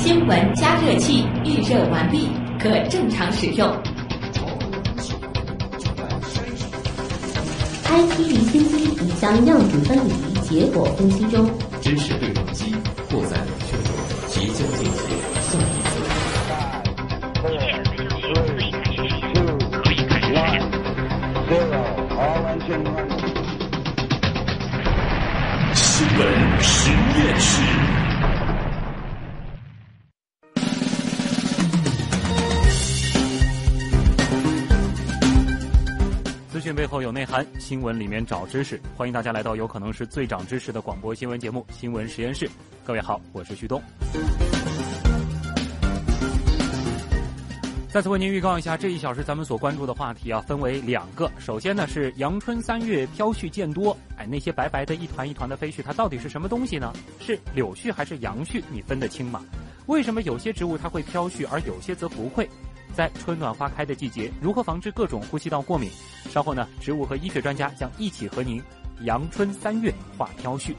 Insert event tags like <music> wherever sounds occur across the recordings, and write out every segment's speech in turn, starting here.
新闻加热器预热完毕，可正常使用。IT 离心机已将样品分离，结果分析中。知识对撞机扩散冷却中，即将进行下一次。新闻实验室。内涵，新闻里面找知识。欢迎大家来到有可能是最长知识的广播新闻节目《新闻实验室》。各位好，我是旭东。再次为您预告一下，这一小时咱们所关注的话题啊，分为两个。首先呢是阳春三月飘絮渐多，哎，那些白白的一团一团的飞絮，它到底是什么东西呢？是柳絮还是杨絮？你分得清吗？为什么有些植物它会飘絮，而有些则不会？在春暖花开的季节，如何防治各种呼吸道过敏？稍后呢，植物和医学专家将一起和您阳春三月话飘絮。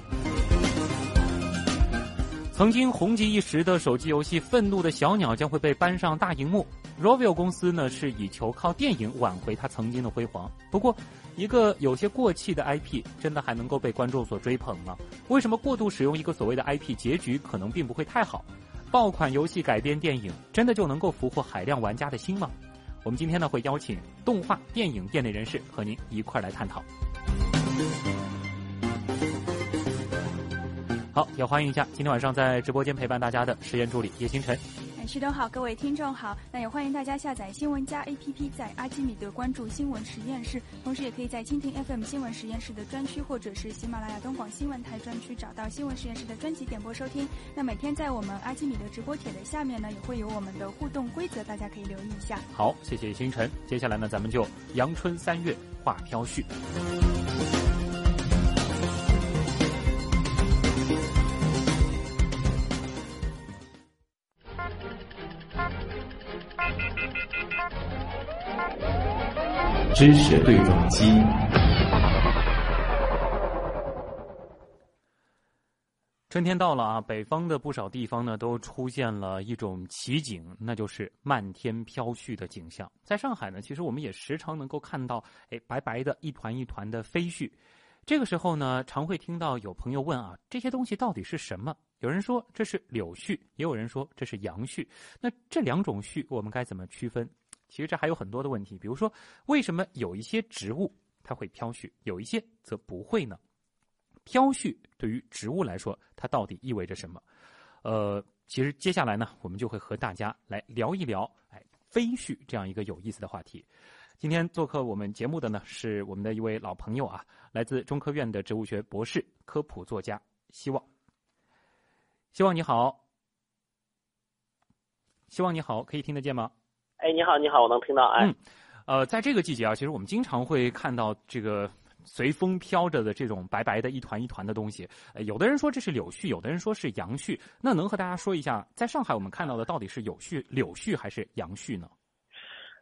曾经红极一时的手机游戏《愤怒的小鸟》将会被搬上大荧幕。Rovio 公司呢是以求靠电影挽回它曾经的辉煌。不过，一个有些过气的 IP，真的还能够被观众所追捧吗？为什么过度使用一个所谓的 IP，结局可能并不会太好？爆款游戏改编电影，真的就能够俘获海量玩家的心吗？我们今天呢会邀请动画电影业内人士和您一块来探讨。好，也欢迎一下今天晚上在直播间陪伴大家的实验助理叶星辰。徐东好，各位听众好，那也欢迎大家下载新闻加 APP，在阿基米德关注新闻实验室，同时也可以在蜻蜓 FM 新闻实验室的专区，或者是喜马拉雅东广新闻台专区找到新闻实验室的专辑点播收听。那每天在我们阿基米德直播帖的下面呢，也会有我们的互动规则，大家可以留意一下。好，谢谢星辰。接下来呢，咱们就阳春三月话飘絮。知识对撞机。春天到了啊，北方的不少地方呢都出现了一种奇景，那就是漫天飘絮的景象。在上海呢，其实我们也时常能够看到，哎，白白的一团一团的飞絮。这个时候呢，常会听到有朋友问啊，这些东西到底是什么？有人说这是柳絮，也有人说这是杨絮。那这两种絮，我们该怎么区分？其实这还有很多的问题，比如说，为什么有一些植物它会飘絮，有一些则不会呢？飘絮对于植物来说，它到底意味着什么？呃，其实接下来呢，我们就会和大家来聊一聊，哎，飞絮这样一个有意思的话题。今天做客我们节目的呢，是我们的一位老朋友啊，来自中科院的植物学博士、科普作家希望。希望你好，希望你好，可以听得见吗？哎，你好，你好，我能听到。哎，嗯，呃，在这个季节啊，其实我们经常会看到这个随风飘着的这种白白的一团一团的东西。呃，有的人说这是柳絮，有的人说是杨絮。那能和大家说一下，在上海我们看到的到底是柳絮、柳絮还是杨絮呢？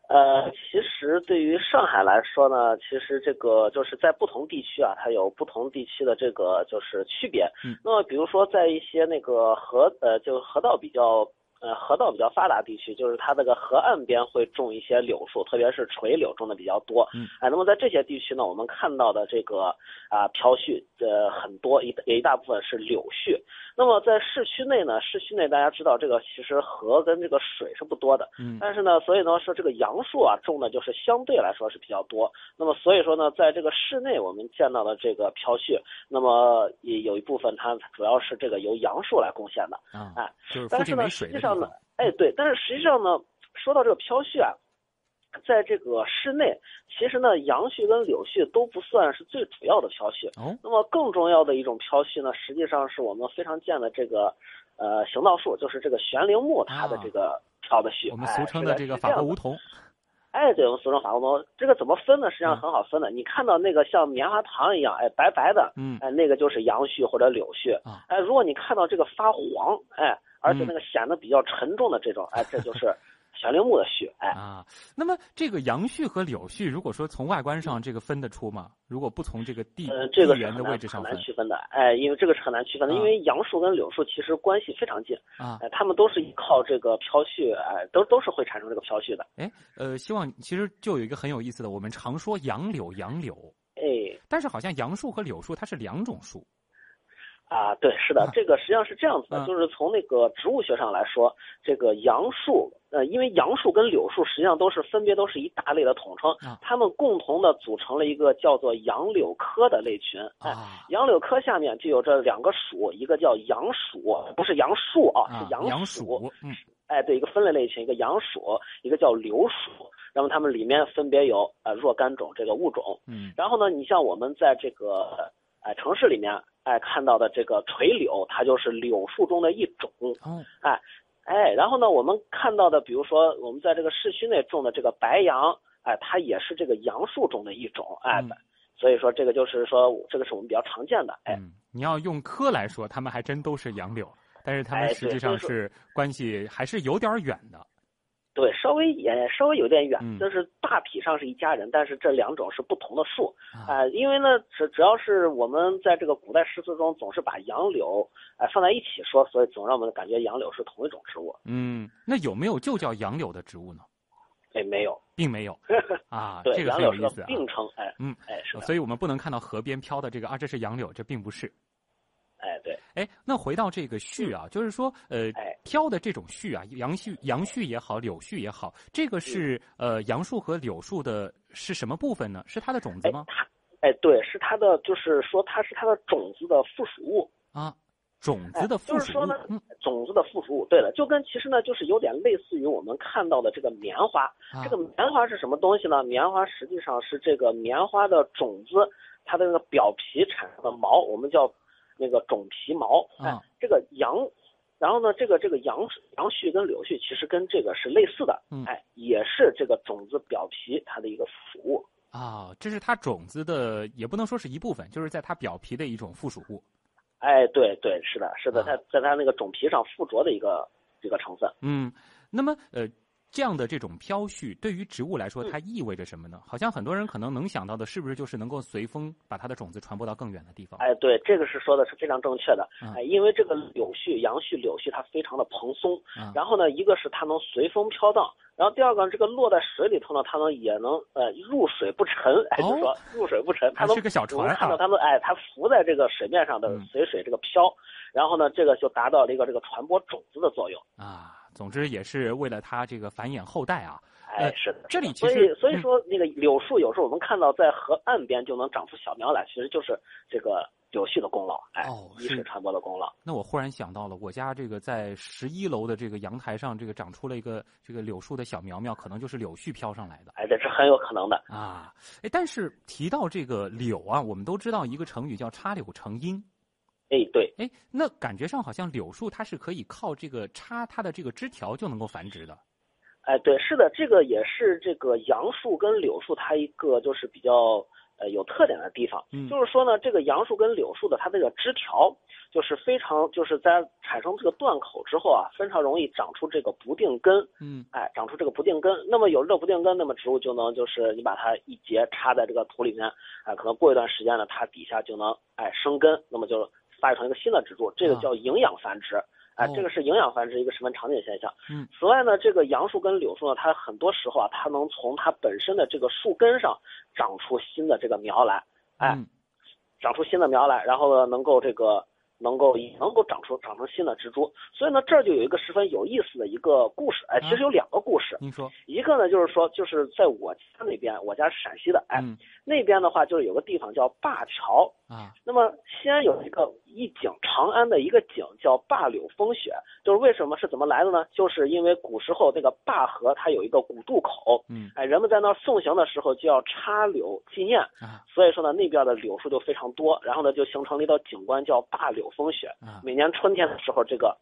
呃，其实对于上海来说呢，其实这个就是在不同地区啊，它有不同地区的这个就是区别。嗯。那么，比如说在一些那个河呃，就河道比较。呃，河道比较发达地区，就是它这个河岸边会种一些柳树，特别是垂柳种的比较多。嗯，哎，那么在这些地区呢，我们看到的这个啊飘絮呃很多，一有一大部分是柳絮。那么在市区内呢，市区内大家知道这个其实河跟这个水是不多的。嗯，但是呢，所以呢说这个杨树啊种的就是相对来说是比较多。那么所以说呢，在这个室内我们见到的这个飘絮，那么也有一部分它主要是这个由杨树来贡献的。啊，哎，就是但是呢，实际上呢，哎对，但是实际上呢，说到这个飘絮啊，在这个室内，其实呢，杨絮跟柳絮都不算是最主要的飘絮。哦，那么更重要的一种飘絮呢，实际上是我们非常见的这个呃行道树，就是这个悬铃木它的这个飘的絮。我们俗称的这个法国梧桐。哎，对，我们俗称法国梧桐。这个怎么分呢？实际上很好分的。你看到那个像棉花糖一样，哎，白白的，嗯，哎，那个就是杨絮或者柳絮。啊，哎，如果你看到这个发黄，哎，而且那个显得比较沉重的这种，哎，这就是 <laughs> 悬铃木的絮，哎。啊，那么这个杨絮和柳絮，如果说从外观上这个分得出吗？如果不从这个地呃，这个地缘的位置上很难区分的，哎，因为这个是很难区分的，啊因为杨树跟柳树其实关系非常近，啊，哎，它们都是依靠这个飘絮，哎，都都是会产生这个飘絮的，哎，呃，希望其实就有一个很有意思的，我们常说杨柳杨柳，哎，但是好像杨树和柳树它是两种树啊，对，是的啊，这个实际上是这样子的，嗯就是从那个植物学上来说，这个杨树，呃，因为杨树跟柳树实际上都是分别都是一大类的统称啊，它们共同的组成了一个叫做杨柳科的类群，哎。啊杨柳科下面就有这两个属，一个叫杨属，不是杨树啊，啊是杨杨属。哎，对，一个分类类群，一个杨属，一个叫柳属。那么它们里面分别有呃若干种这个物种。嗯然后呢，你像我们在这个呃城市里面哎看到的这个垂柳，它就是柳树中的一种。哦哎，然后呢，我们看到的，比如说我们在这个市区内种的这个白杨，哎，它也是这个杨树中的一种。哎，嗯所以说这个就是说这个是我们比较常见的。哎，嗯，你要用科来说，他们还真都是杨柳，但是他们哎实际上是关系还是有点远的。对，稍微也稍微有点远，嗯就是大体上是一家人，但是这两种是不同的树。啊啊、因为呢，只只要是我们在这个古代诗词中总是把杨柳哎、放在一起说，所以总让我们感觉杨柳是同一种植物。嗯，那有没有就叫杨柳的植物呢？哎，没有，并没有 <laughs> 啊，对，这个很有意思啊。并称，哎，嗯，哎是，所以我们不能看到河边飘的这个啊，这是杨柳，这并不是。哎对，哎，那回到这个序啊，就是说，呃哎，飘的这种絮啊，杨絮、杨絮也好，柳絮也好，这个是呃杨树和柳树的是什么部分呢？是它的种子吗？哎对，是它的，就是说它是它的种子的附属物，啊，种子的哎附属物就是说呢，嗯种子的附属物。对了，就跟其实呢，就是有点类似于我们看到的这个棉花。啊这个棉花是什么东西呢？棉花实际上是这个棉花的种子，它的那个表皮产生的毛，我们叫那个种皮毛。哎啊，这个杨，然后呢，这个这个杨杨絮跟柳絮其实跟这个是类似的，嗯哎，也是这个种子表皮它的一个附属物。啊，这是它种子的，也不能说是一部分，就是在它表皮的一种附属物。哎，对对，是的，是的，啊它在它那个种皮上附着的一个一个成分。嗯，那么呃，这样的这种飘絮对于植物来说，嗯它意味着什么呢？好像很多人可能能想到的，是不是就是能够随风把它的种子传播到更远的地方？哎，对，这个是说的是非常正确的。嗯哎，因为这个柳絮、杨絮、柳絮它非常的蓬松，啊然后呢，一个是它能随风飘荡，然后第二个这个落在水里头呢，它能也能呃入水不沉，哎，就是说入水不沉，它能是个小船啊！看到它们哎，它浮在这个水面上的嗯随水这个飘，然后呢，这个就达到了一个这个传播种子的作用。啊，总之也是为了它这个繁衍后代啊。哎，呃是的，这里其实所以所以说那个柳树有时候我们看到在河岸边就能长出小苗来，其实就是这个柳絮的功劳，哎一是传播的功劳。那我忽然想到了，我家这个在十一楼的这个阳台上，这个长出了一个这个柳树的小苗苗，可能就是柳絮飘上来的哎，这是很有可能的。啊。哎，但是提到这个柳啊，我们都知道一个成语叫插柳成荫。哎，对，哎，那感觉上好像柳树它是可以靠这个插它的这个枝条就能够繁殖的。哎，对，是的，这个也是这个杨树跟柳树它一个就是比较呃有特点的地方，嗯就是说呢，这个杨树跟柳树的它这个枝条就是非常就是在产生这个断口之后啊，非常容易长出这个不定根，嗯哎，长出这个不定根。那么有了这个不定根，那么植物就能就是你把它一节插在这个土里面，哎，可能过一段时间呢，它底下就能哎生根，那么就发育成一个新的植株，这个啊叫营养繁殖。哎哦，这个是营养繁殖一个十分常见的现象。嗯，此外呢，这个杨树跟柳树呢，它很多时候啊，它能从它本身的这个树根上长出新的这个苗来，哎，嗯长出新的苗来，然后呢，能够这个能够能够长出长成新的植株。所以呢，这儿就有一个十分有意思的一个故事。哎，其实有两个故事，您说，一个呢就是说，就是在我家那边，我家是陕西的，哎，嗯那边的话就是有个地方叫灞桥。啊那么西安有一个一景，长安的一个景叫灞柳风雪，就是为什么是怎么来的呢？就是因为古时候那个灞河它有一个古渡口，嗯哎，人们在那儿送行的时候就要插柳纪念，啊所以说呢那边的柳树就非常多，然后呢就形成了一道景观叫灞柳风雪。啊，每年春天的时候，这个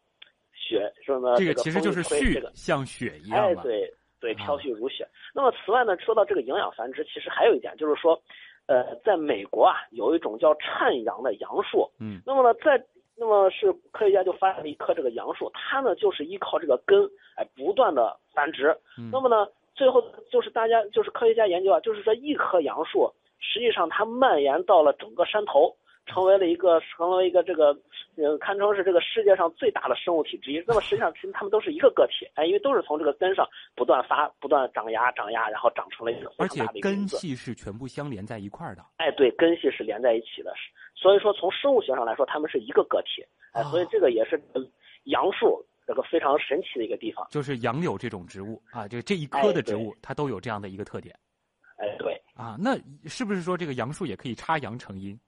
雪说呢，个这个其实就是絮像雪一哎，样嘛。对对，啊飘絮如雪。那么此外呢，说到这个营养繁殖，其实还有一点就是说，呃，在美国啊，有一种叫颤杨的杨树。嗯那么呢，在那么是科学家就发现了一棵这个杨树，它呢就是依靠这个根，哎，不断的繁殖。嗯那么呢，最后就是大家就是科学家研究啊，就是说一棵杨树，实际上它蔓延到了整个山头，成为了一个成为一个这个呃堪称是这个世界上最大的生物体之一。那么实际上其实它们都是一个个体，哎，因为都是从这个根上不断发不断长芽长芽，然后长成了一个大的一个根。系是全部相连在一块儿的。哎，对，根系是连在一起的，所以说从生物学上来说，它们是一个个体，哎，所以哦这个也是呃杨树这个非常神奇的一个地方。就是杨柳这种植物啊，这这一哎棵的植对物，它都有这样的一个特点哎，对，啊。那是不是说这个杨树也可以插杨成荫？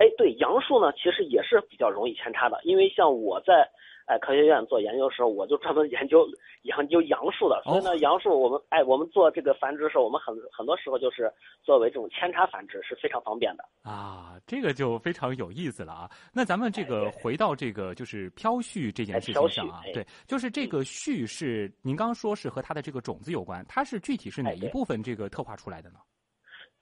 哎，对，杨树呢，其实也是比较容易扦插的，因为像我在哎科学院做研究的时候，我就专门研究研究杨树的，所以呢，哦杨树我们哎我们做这个繁殖的时候，我们很很多时候就是作为这种扦插繁殖是非常方便的。啊，这个就非常有意思了啊。那咱们这个回到这个就是飘絮这件哎事情上啊对，就是这个絮是您刚刚说是和它的这个种子有关，它是具体是哪一部分这个特化出来的呢？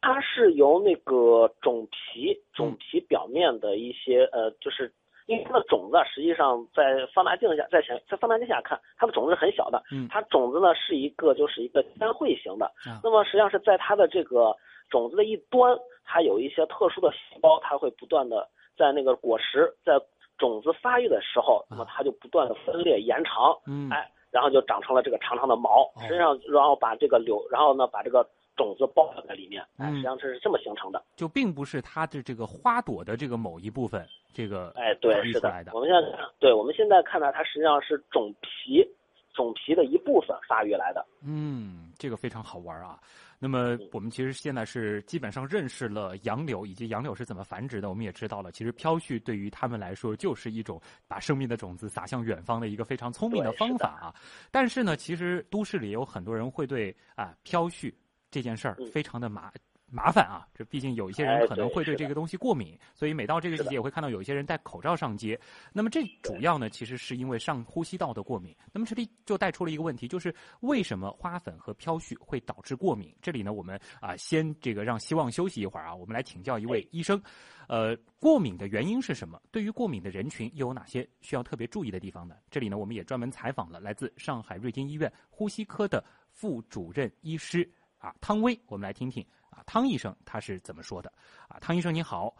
它是由那个种皮嗯。种皮表面的一些呃，就是因为它的种子啊实际上在放大镜下，在显在放大镜下看，它的种子是很小的。嗯。它种子呢是一个就是一个单汇型的啊，那么实际上是在它的这个种子的一端，它有一些特殊的细胞，它会不断的在那个果实在种子发育的时候，那么它就不断的分裂延长，嗯，哎，然后就长成了这个长长的毛哦，实际上然后把这个柳，然后呢把这个种子包在里面，哎，嗯实际上这是这么形成的。就并不是它的这个花朵的这个某一部分，这个哎，对，是的来的，我们现在，对我们现在看到，它实际上是种皮，种皮的一部分发育来的。嗯，这个非常好玩啊。那么嗯我们其实现在是基本上认识了杨柳以及杨柳是怎么繁殖的，我们也知道了，其实飘絮对于他们来说就是一种把生命的种子撒向远方的一个非常聪明的方法啊。但是呢，其实都市里有很多人会对啊飘絮这件事儿嗯非常的麻。麻烦啊，这毕竟有一些人哎可能会对这个东西过敏，所以每到这个季节也会看到有一些人戴口罩上街。那么这主要呢，其实是因为上呼吸道的过敏。那么这里就带出了一个问题，就是为什么花粉和飘絮会导致过敏？这里呢，我们啊、先这个让希望休息一会儿啊，我们来请教一位医生，呃，过敏的原因是什么？对于过敏的人群又有哪些需要特别注意的地方呢？这里呢，我们也专门采访了来自上海瑞金医院呼吸科的副主任医师啊汤威，我们来听听啊汤医生他是怎么说的啊？汤医生你好，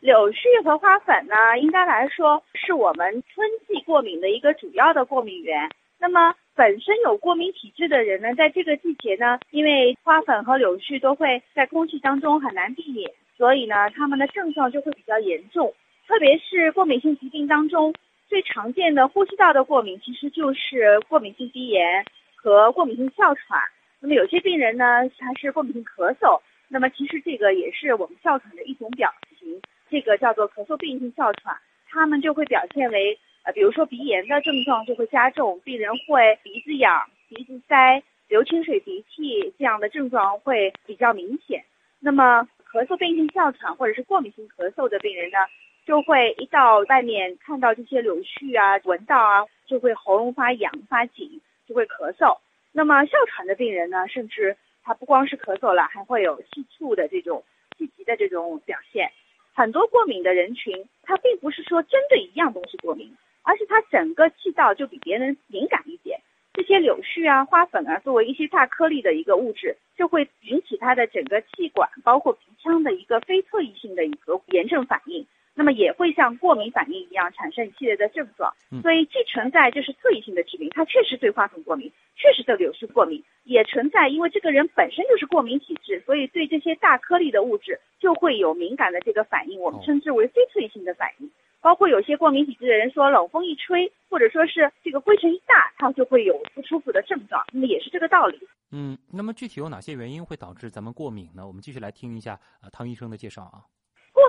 柳絮和花粉呢，应该来说是我们春季过敏的一个主要的过敏源。那么本身有过敏体质的人呢，在这个季节呢，因为花粉和柳絮都会在空气当中很难避免，所以呢，他们的症状就会比较严重。特别是过敏性疾病当中，最常见的呼吸道的过敏，其实就是过敏性鼻炎和过敏性哮喘。那么有些病人呢，他是过敏性咳嗽，那么其实这个也是我们哮喘的一种表型。这个叫做咳嗽病性哮喘，他们就会表现为呃，比如说鼻炎的症状就会加重，病人会鼻子痒、鼻子塞、流清水鼻涕这样的症状会比较明显。那么咳嗽病性哮喘或者是过敏性咳嗽的病人呢，就会一到外面看到这些柳絮啊，闻到啊，就会喉咙发痒发紧，就会咳嗽。那么哮喘的病人呢，甚至他不光是咳嗽了，还会有气促的这种气急的这种表现。很多过敏的人群，他并不是说针对一样东西过敏，而是他整个气道就比别人敏感一点。这些柳絮啊、花粉啊，作为一些大颗粒的一个物质，就会引起他的整个气管，包括鼻腔的一个非特异性的一个炎症反应。那么也会像过敏反应一样产生一系列的症状嗯。所以既存在就是特异性的疾病，它确实对花粉过敏，确实对柳絮过敏，也存在因为这个人本身就是过敏体质，所以对这些大颗粒的物质就会有敏感的这个反应，我们哦称之为非特异性的反应。包括有些过敏体质的人说，冷风一吹，或者说是这个灰尘一大，他就会有不舒服的症状，那么也是这个道理。嗯，那么具体有哪些原因会导致咱们过敏呢？我们继续来听一下啊汤医生的介绍啊。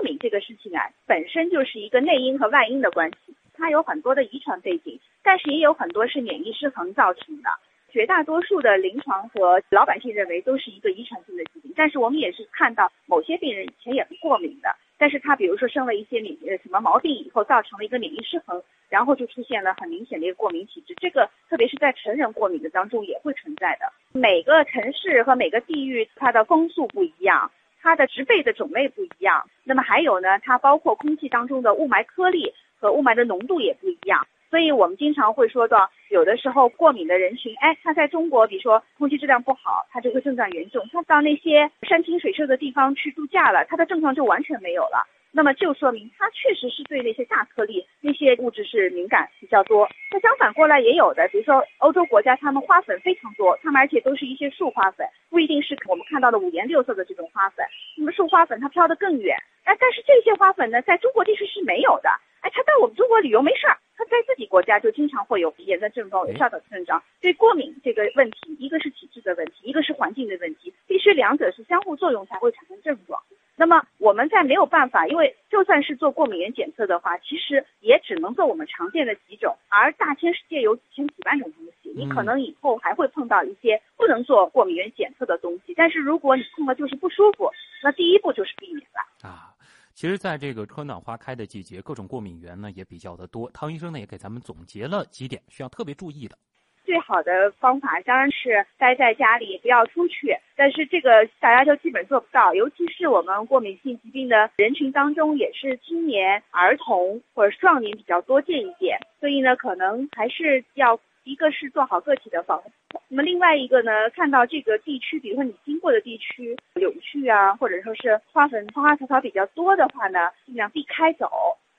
过敏这个事情啊，本身就是一个内因和外因的关系，它有很多的遗传背景，但是也有很多是免疫失衡造成的。绝大多数的临床和老百姓认为都是一个遗传性的疾病，但是我们也是看到某些病人以前也是过敏的，但是他比如说生了一些免呃什么毛病以后，造成了一个免疫失衡，然后就出现了很明显的一个过敏体质。这个特别是在成人过敏的当中也会存在的。每个城市和每个地域它的风速不一样。它的植被的种类不一样。那么还有呢，它包括空气当中的雾霾颗粒和雾霾的浓度也不一样。所以我们经常会说到，有的时候过敏的人群，哎，他在中国，比如说空气质量不好，他就会症状严重；他到那些山清水秀的地方去度假了，他的症状就完全没有了。那么就说明它确实是对那些大颗粒、那些物质是敏感比较多。那相反过来也有的，比如说欧洲国家，他们花粉非常多，他们而且都是一些树花粉，不一定是我们看到的五颜六色的这种花粉。那么树花粉它飘得更远，哎，但是这些花粉呢，在中国地区是没有的。哎，它到我们中国旅游没事儿，他在自己国家就经常会有鼻炎的症状、有哮喘的症状。对过敏这个问题，一个是体质的问题，一个是环境的问题，必须两者是相互作用才会产生症状。那么我们在没有办法，因为就算是做过敏原检测的话，其实也只能做我们常见的几种，而大千世界有几千几万种东西，你可能以后还会碰到一些不能做过敏原检测的东西。但是如果你碰了就是不舒服，那第一步就是避免了啊。其实，在这个春暖花开的季节，各种过敏源呢也比较的多。汤医生呢也给咱们总结了几点需要特别注意的。最好的方法当然是待在家里，不要出去。但是这个大家就基本做不到，尤其是我们过敏性疾病的人群当中，也是青年、儿童或者壮年比较多见一点。所以呢，可能还是要一个是做好个体的防护，那么另外一个呢，看到这个地区，比如说你经过的地区柳絮啊，或者说是花粉、花花草草比较多的话呢，尽量避开走。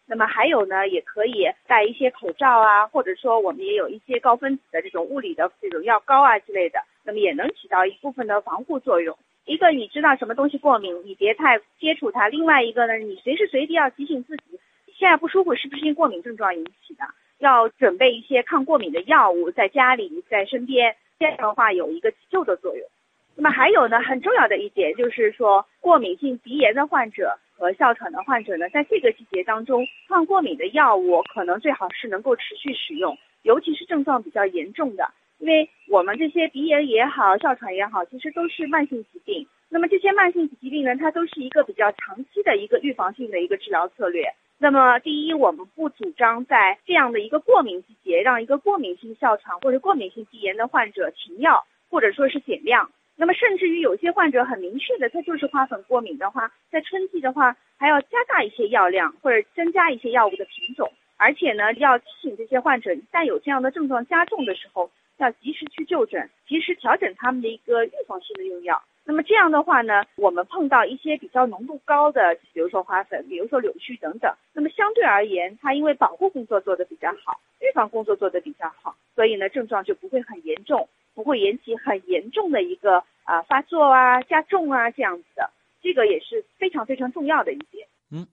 那么还有呢，也可以戴一些口罩啊，或者说我们也有一些高分子的这种物理的这种药膏啊之类的，那么也能起到一部分的防护作用。一个你知道什么东西过敏，你别太接触它；另外一个呢，你随时随地要提醒自己，现在不舒服是不是因过敏症状引起的？要准备一些抗过敏的药物在家里在身边，这样的话有一个急救的作用。那么还有呢，很重要的一点就是说，过敏性鼻炎的患者。和哮喘的患者呢，在这个季节当中，抗过敏的药物可能最好是能够持续使用，尤其是症状比较严重的，因为我们这些鼻炎也好，哮喘也好，其实都是慢性疾病。那么这些慢性疾病呢，它都是一个比较长期的一个预防性的一个治疗策略。那么第一，我们不主张在这样的一个过敏季节，让一个过敏性哮喘或者过敏性鼻炎的患者停药，或者说是减量。那么，甚至于有些患者很明确的，他就是花粉过敏的话，在春季的话，还要加大一些药量或者增加一些药物的品种，而且呢，要提醒这些患者，一旦有这样的症状加重的时候，要及时去就诊，及时调整他们的一个预防性的用药。那么这样的话呢，我们碰到一些比较浓度高的，比如说花粉，比如说柳絮等等，那么相对而言，它因为保护工作做得比较好，预防工作做得比较好，所以呢，症状就不会很严重。不会引起很严重的一个啊发作啊加重啊这样子的，这个也是非常非常重要的一点。嗯，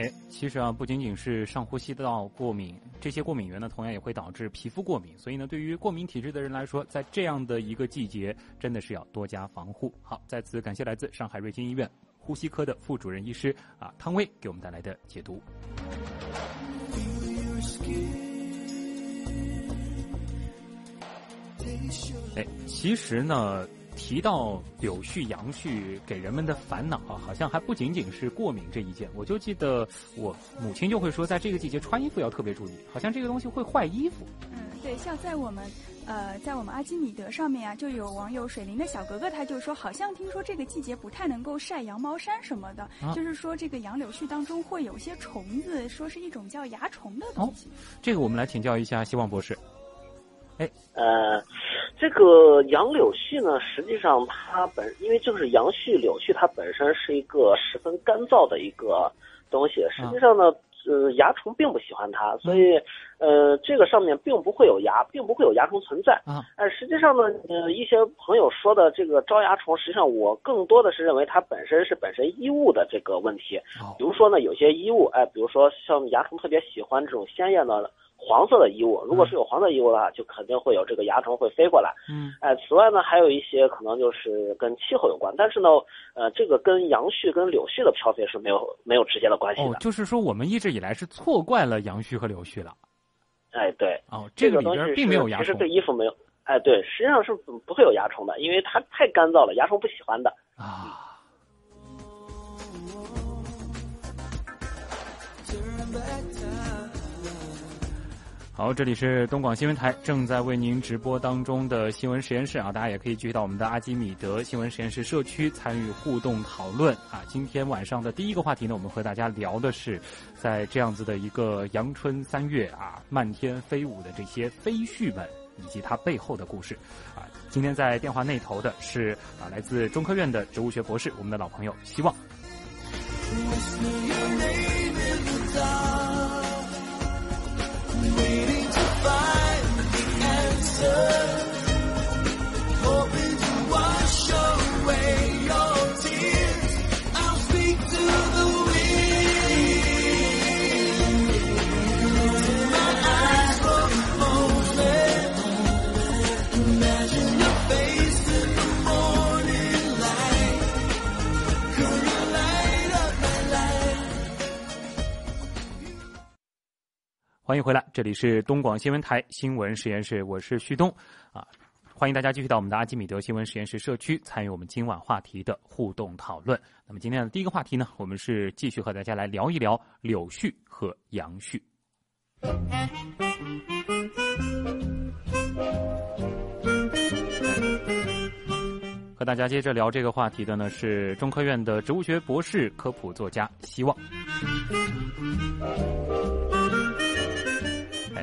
哎，其实啊，不仅仅是上呼吸道过敏，这些过敏源呢，同样也会导致皮肤过敏。所以呢，对于过敏体质的人来说，在这样的一个季节，真的是要多加防护。好，在此感谢来自上海瑞金医院呼吸科的副主任医师啊汤威给我们带来的解读。哎，其实呢，提到柳絮、杨絮给人们的烦恼啊，好像还不仅仅是过敏这一件。我就记得我母亲就会说，在这个季节穿衣服要特别注意，好像这个东西会坏衣服。嗯，对，像在我们呃，在我们阿基米德上面啊，就有网友水灵的小格格，他就说，好像听说这个季节不太能够晒羊毛衫什么的，就是说这个杨柳絮当中会有些虫子，说是一种叫蚜虫的东西。这个我们来请教一下希望博士。哎，呃，这个杨柳絮呢，实际上它本因为就是杨絮、柳絮，它本身是一个十分干燥的一个东西。实际上呢，呃，蚜虫并不喜欢它，所以呃，这个上面并不会有蚜，并不会有蚜虫存在。啊，哎，实际上呢，呃，一些朋友说的这个招蚜虫，实际上我更多的是认为它本身是本身衣物的这个问题。比如说呢，有些衣物，哎，比如说像蚜虫特别喜欢这种鲜艳的。黄色的衣物，如果是有黄色衣物的话，就肯定会有这个蚜虫会飞过来。嗯，哎，此外呢，还有一些可能就是跟气候有关，但是呢，呃，这个跟杨絮跟柳絮的飘飞是没有没有直接的关系的。哦，就是说我们一直以来是错怪了杨絮和柳絮了。哎，对。哦，这个里边并没有蚜虫。其实对衣服没有。哎，对，实际上是不会有蚜虫的，因为它太干燥了，蚜虫不喜欢的。啊。好，这里是东广新闻台正在为您直播当中的新闻实验室啊，大家也可以继续到我们的阿基米德新闻实验室社区参与互动讨论啊。今天晚上的第一个话题呢，我们和大家聊的是，在这样子的一个阳春三月啊，漫天飞舞的这些飞絮们以及它背后的故事啊。今天在电话那头的是啊，来自中科院的植物学博士，我们的老朋友希望。waiting to find the answer. 欢迎回来，这里是东广新闻台新闻实验室，我是旭东啊，欢迎大家继续到我们的阿基米德新闻实验室社区参与我们今晚话题的互动讨论。那么今天的第一个话题呢，我们是继续和大家来聊一聊柳絮和杨絮。和大家接着聊这个话题的呢是中科院的植物学博士、科普作家希望。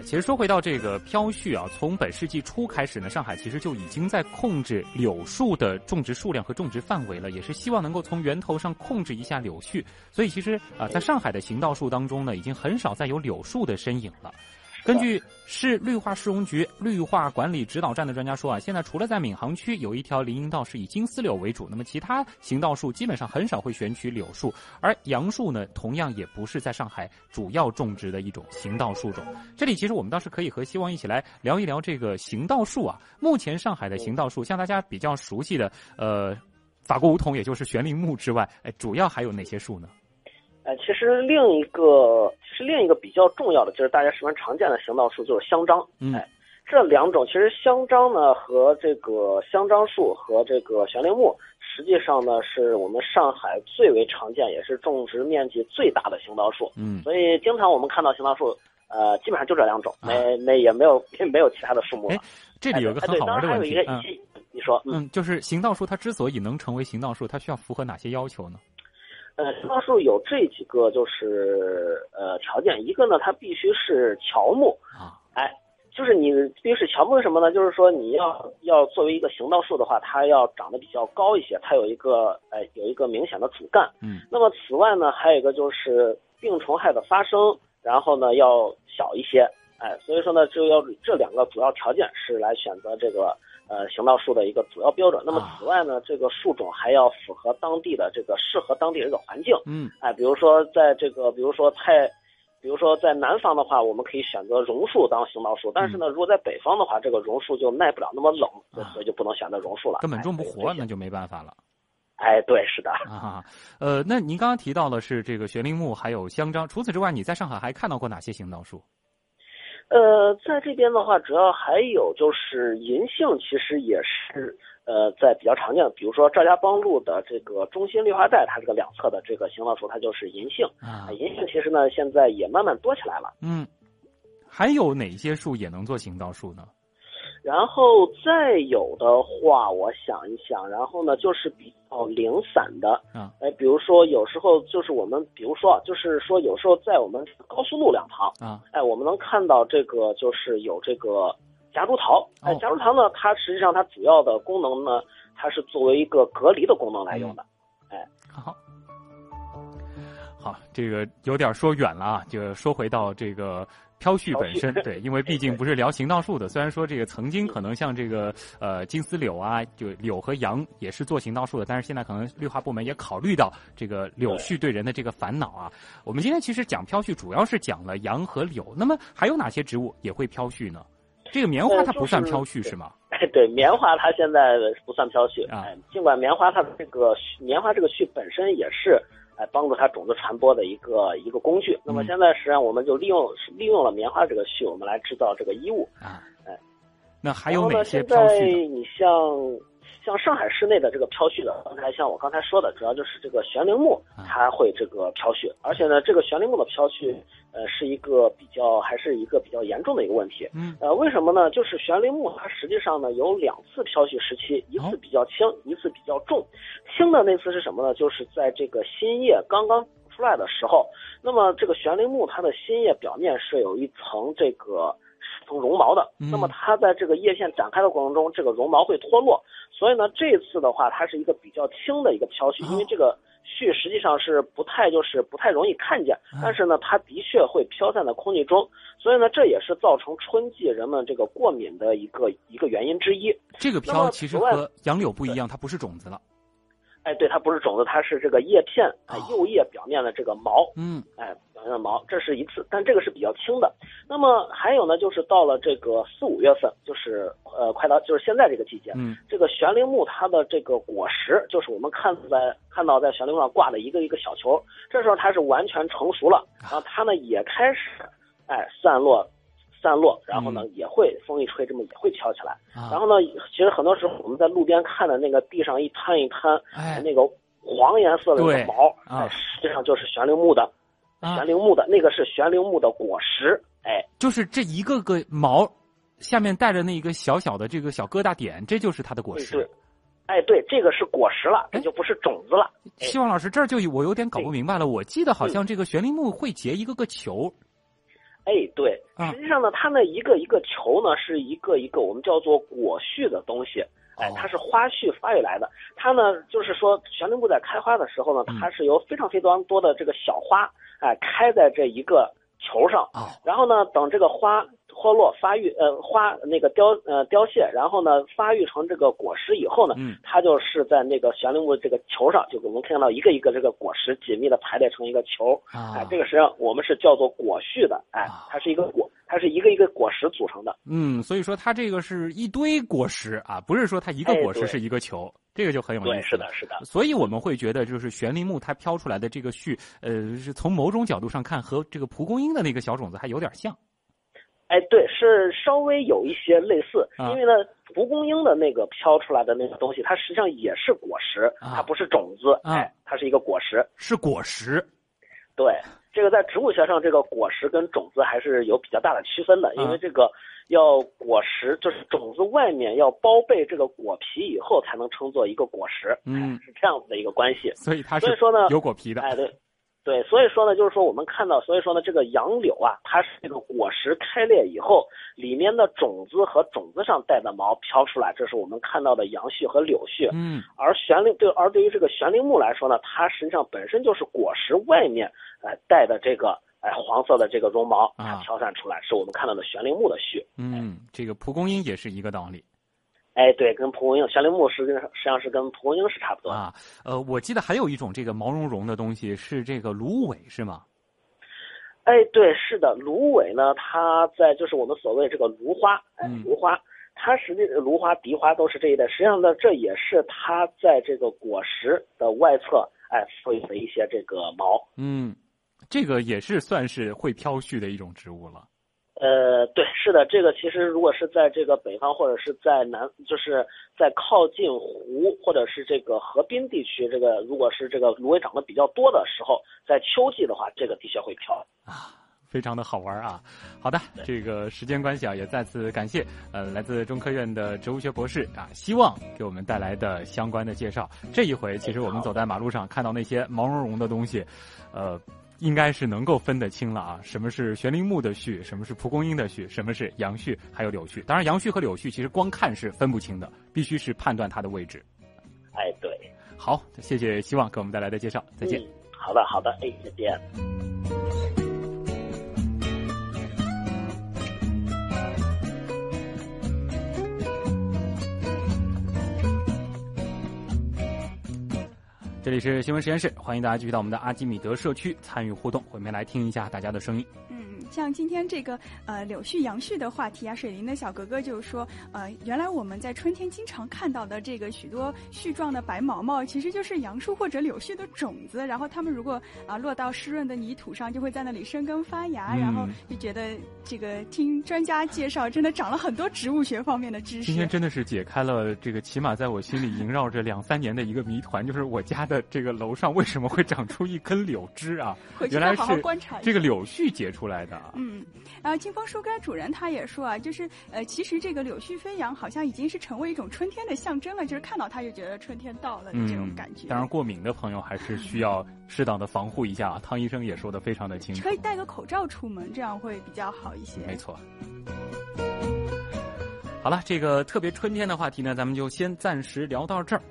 其实说回到这个飘絮啊，从本世纪初开始呢，上海其实就已经在控制柳树的种植数量和种植范围了，也是希望能够从源头上控制一下柳絮。所以其实啊，在上海的行道树当中呢，已经很少再有柳树的身影了。根据市绿化市容局绿化管理指导站的专家说啊，现在除了在闵行区有一条林荫道是以金丝柳为主，那么其他行道树基本上很少会选取柳树，而杨树呢，同样也不是在上海主要种植的一种行道树种。这里其实我们倒是可以和希望一起来聊一聊这个行道树啊。目前上海的行道树，像大家比较熟悉的呃法国梧桐，也就是悬铃木之外，哎，主要还有哪些树呢？哎，其实另一个，其实另一个比较重要的，就是大家十分常见的行道树，就是香樟。嗯，哎，这两种其实香樟呢和这个香樟树和这个悬铃木，实际上呢是我们上海最为常见，也是种植面积最大的行道树。嗯，所以经常我们看到行道树，呃，基本上就这两种，没没也没有没有其他的树木了。哎，这里有个很好玩的问题，嗯，你说，嗯，就是行道树它之所以能成为行道树，它需要符合哪些要求呢？呃，行道树有这几个就是呃条件，一个呢，它必须是乔木啊，哎，就是你必须是乔木是什么呢？就是说你要要作为一个行道树的话，它要长得比较高一些，它有一个哎有一个明显的主干。嗯，那么此外呢，还有一个就是病虫害的发生，然后呢要小一些，哎，所以说呢就要这两个主要条件是来选择这个。呃，行道树的一个主要标准。那么此外呢，这个树种还要符合当地的这个适合当地这个环境。嗯，哎，比如说在这个，比如说太，比如说在南方的话，我们可以选择榕树当行道树。但是呢，如果在北方的话，这个榕树就耐不了那么冷，所以就不能选择榕树了。根本种不活，那就没办法了。哎，对，是的。啊，呃，那您刚刚提到的是这个悬铃木，还有香樟。除此之外，你在上海还看到过哪些行道树？呃，在这边的话，主要还有就是银杏，其实也是呃，在比较常见的，比如说赵家浜路的这个中心绿化带，它这个两侧的这个行道树，它就是银杏啊。银杏其实呢，现在也慢慢多起来了。嗯，还有哪些树也能做行道树呢？然后再有的话，我想一想，然后呢，就是比较零散的，嗯，哎，比如说有时候就是我们，比如说就是说有时候在我们高速路两旁，啊，哎，我们能看到这个就是有这个夹竹桃，哎，夹竹桃呢，它实际上它主要的功能呢，它是作为一个隔离的功能来用的，哎，好，好，这个有点说远了啊，就说回到这个。飘絮本身 <laughs> 对，因为毕竟不是聊行道树的。虽然说这个曾经可能像这个呃金丝柳啊，就柳和杨也是做行道树的，但是现在可能绿化部门也考虑到这个柳絮对人的这个烦恼啊。我们今天其实讲飘絮，主要是讲了杨和柳。那么还有哪些植物也会飘絮呢？这个棉花它不算飘絮是吗？<laughs> 哎，对，棉花它现在不算飘絮啊。尽管棉花它的这个棉花这个絮本身也是。来帮助它种子传播的一个一个工具。那么现在实际上我们就利用利用了棉花这个絮，我们来制造这个衣物啊。哎，那还有哪些飘絮？你像像上海市内的这个飘絮的，刚才像我刚才说的，主要就是这个悬铃木它会这个飘絮，而且呢，这个悬铃木的飘絮，呃，是一个比较还是一个比较严重的一个问题。嗯，呃，为什么呢？就是悬铃木它实际上呢有两次飘絮时期，一次比较轻，一次比较重。轻的那次是什么呢？就是在这个新叶刚刚出来的时候，那么这个悬铃木它的新叶表面是有一层这个。层绒毛的，那么它在这个叶片展开的过程中，这个绒毛会脱落，所以呢，这次的话，它是一个比较轻的一个飘絮，因为这个絮实际上是不太就是不太容易看见，但是呢，它的确会飘散在空气中，所以呢，这也是造成春季人们这个过敏的一个一个原因之一。这个飘其实和杨柳不一样，它不是种子了。哎，对，它不是种子，它是这个叶片，哎，幼叶表面的这个毛，嗯，哎，表面的毛，这是一次，但这个是比较轻的。那么还有呢，就是到了这个四五月份，就是呃，快到就是现在这个季节，嗯，这个悬铃木它的这个果实，就是我们看在看到在悬铃木上挂的一个一个小球，这时候它是完全成熟了，然后它呢也开始，哎，散落。散落，然后呢，也会风一吹，这么也会飘起来。然后呢，其实很多时候我们在路边看的那个地上一摊一摊，哎，那个黄颜色的那个毛，哎，实际上就是悬铃木的，悬铃木的那个是悬铃木的果实，哎，就是这一个个毛下面带着那一个小小的这个小疙瘩点，这就是它的果实。对，哎，对，这个是果实了，这就不是种子了。希望老师，这儿就我有点搞不明白了。我记得好像这个悬铃木会结一个个球。哎，对，实际上呢，它那一个一个球呢，是一个一个我们叫做果序的东西，哎，它是花序发育来的。它呢，就是说悬铃木在开花的时候呢，它是由非常非常多的这个小花，哎，开在这一个球上，然后呢，等这个花。脱落发育，呃，花那个凋呃凋谢，然后呢发育成这个果实以后呢，嗯，它就是在那个悬铃木这个球上，就我们看到一个一个这个果实紧密的排列成一个球，啊，哎，这个实际上我们是叫做果序的，哎，它是一个果，它是一个一个果实组成的，嗯，所以说它这个是一堆果实啊，不是说它一个果实是一个球，这个就很有意思，是的，是的，所以我们会觉得就是悬铃木它飘出来的这个絮，呃，是从某种角度上看和这个蒲公英的那个小种子还有点像。哎，对，是稍微有一些类似，因为呢，蒲公英的那个飘出来的那个东西，它实际上也是果实，它不是种子，哎，它是一个果实，是果实。对，这个在植物学上，这个果实跟种子还是有比较大的区分的，因为这个要果实就是种子外面要包被这个果皮以后，才能称作一个果实，嗯，是这样子的一个关系。所以它是，所以说呢，有果皮的，哎，对。对，所以说呢，就是说我们看到，所以说呢，这个杨柳啊，它是这个果实开裂以后，里面的种子和种子上带的毛飘出来，这是我们看到的杨絮和柳絮。嗯，而悬铃对，而对于这个悬铃木来说呢，它实际上本身就是果实外面哎带的这个哎黄色的这个绒毛，它飘散出来，是我们看到的悬铃木的絮。嗯，这个蒲公英也是一个道理。哎，对，跟蒲公英、悬铃木实际上实际上是跟蒲公英是差不多啊。呃，我记得还有一种这个毛茸茸的东西是这个芦苇，是吗？哎，对，是的，芦苇呢，它在就是我们所谓这个芦花，哎，芦花，它实际芦花、荻花都是这一类。实际上呢，这也是它在这个果实的外侧，哎，会有的一些这个毛。嗯，这个也是算是会飘絮的一种植物了。呃，对，是的，这个其实如果是在这个北方或者是在南，就是在靠近湖或者是这个河滨地区，这个如果是这个芦苇长得比较多的时候，在秋季的话，这个的确会飘啊，非常的好玩啊。好的，这个时间关系啊，也再次感谢呃来自中科院的植物学博士啊，希望给我们带来的相关的介绍。这一回，其实我们走在马路上看到那些毛茸茸的东西，呃。应该是能够分得清了啊，什么是悬铃木的序，什么是蒲公英的序，什么是杨絮，还有柳絮。当然，杨絮和柳絮其实光看是分不清的，必须是判断它的位置。哎，对，好，谢谢希望给我们带来的介绍，再见。好的，好的，哎，再见。这里是新闻实验室，欢迎大家继续到我们的阿基米德社区参与互动，我们来听一下大家的声音。嗯，像今天这个呃柳絮杨絮的话题啊，水灵的小格格就说，呃，原来我们在春天经常看到的这个许多絮状的白毛毛，其实就是杨树或者柳絮的种子。然后它们如果啊落到湿润的泥土上，就会在那里生根发芽。然后就觉得这个听专家介绍，真的长了很多植物学方面的知识。今天真的是解开了这个起码在我心里萦绕着两三年的一个谜团，就是我家的这个楼上为什么会长出一根柳枝啊？原来是这个柳絮结出来的。嗯，然后清风树干主人他也说啊，就是呃，其实这个柳絮飞扬好像已经是成为一种春天的象征了，就是看到它就觉得春天到了的这种感觉。当然，过敏的朋友还是需要适当的防护一下啊。汤医生也说的非常的清楚，可以戴个口罩出门，这样会比较好一些。没错。好了，这个特别春天的话题呢，咱们就先暂时聊到这儿。